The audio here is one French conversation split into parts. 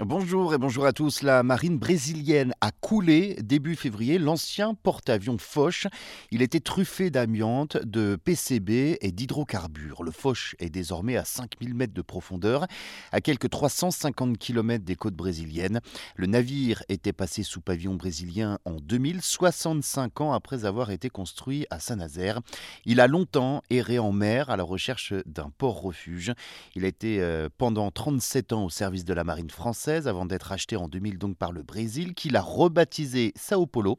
Bonjour et bonjour à tous. La marine brésilienne a coulé début février l'ancien porte-avions Foch. Il était truffé d'amiante, de PCB et d'hydrocarbures. Le Foch est désormais à 5000 mètres de profondeur, à quelques 350 km des côtes brésiliennes. Le navire était passé sous pavillon brésilien en 2065 ans après avoir été construit à Saint-Nazaire. Il a longtemps erré en mer à la recherche d'un port-refuge. Il a été euh, pendant 37 ans au service de la marine française avant d'être acheté en 2000 donc par le Brésil, qui l'a rebaptisé Sao Paulo.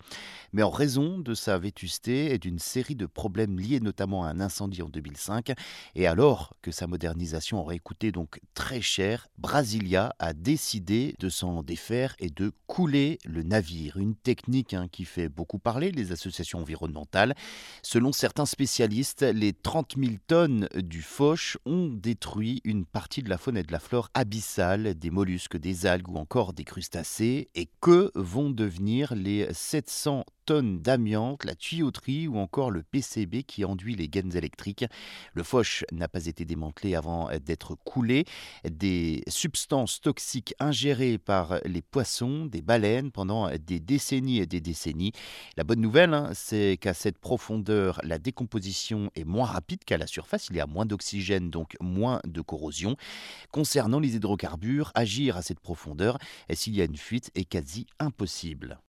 Mais en raison de sa vétusté et d'une série de problèmes liés notamment à un incendie en 2005, et alors que sa modernisation aurait coûté donc très cher, Brasilia a décidé de s'en défaire et de couler le navire. Une technique hein, qui fait beaucoup parler les associations environnementales. Selon certains spécialistes, les 30 000 tonnes du Foch ont détruit une partie de la faune et de la flore abyssale, des mollusques, algues ou encore des crustacés et que vont devenir les 700 tonnes d'amiante, la tuyauterie ou encore le PCB qui enduit les gaines électriques. Le Foch n'a pas été démantelé avant d'être coulé. Des substances toxiques ingérées par les poissons, des baleines pendant des décennies et des décennies. La bonne nouvelle, hein, c'est qu'à cette profondeur, la décomposition est moins rapide qu'à la surface. Il y a moins d'oxygène, donc moins de corrosion. Concernant les hydrocarbures, agir à cette profondeur, s'il y a une fuite, est quasi impossible.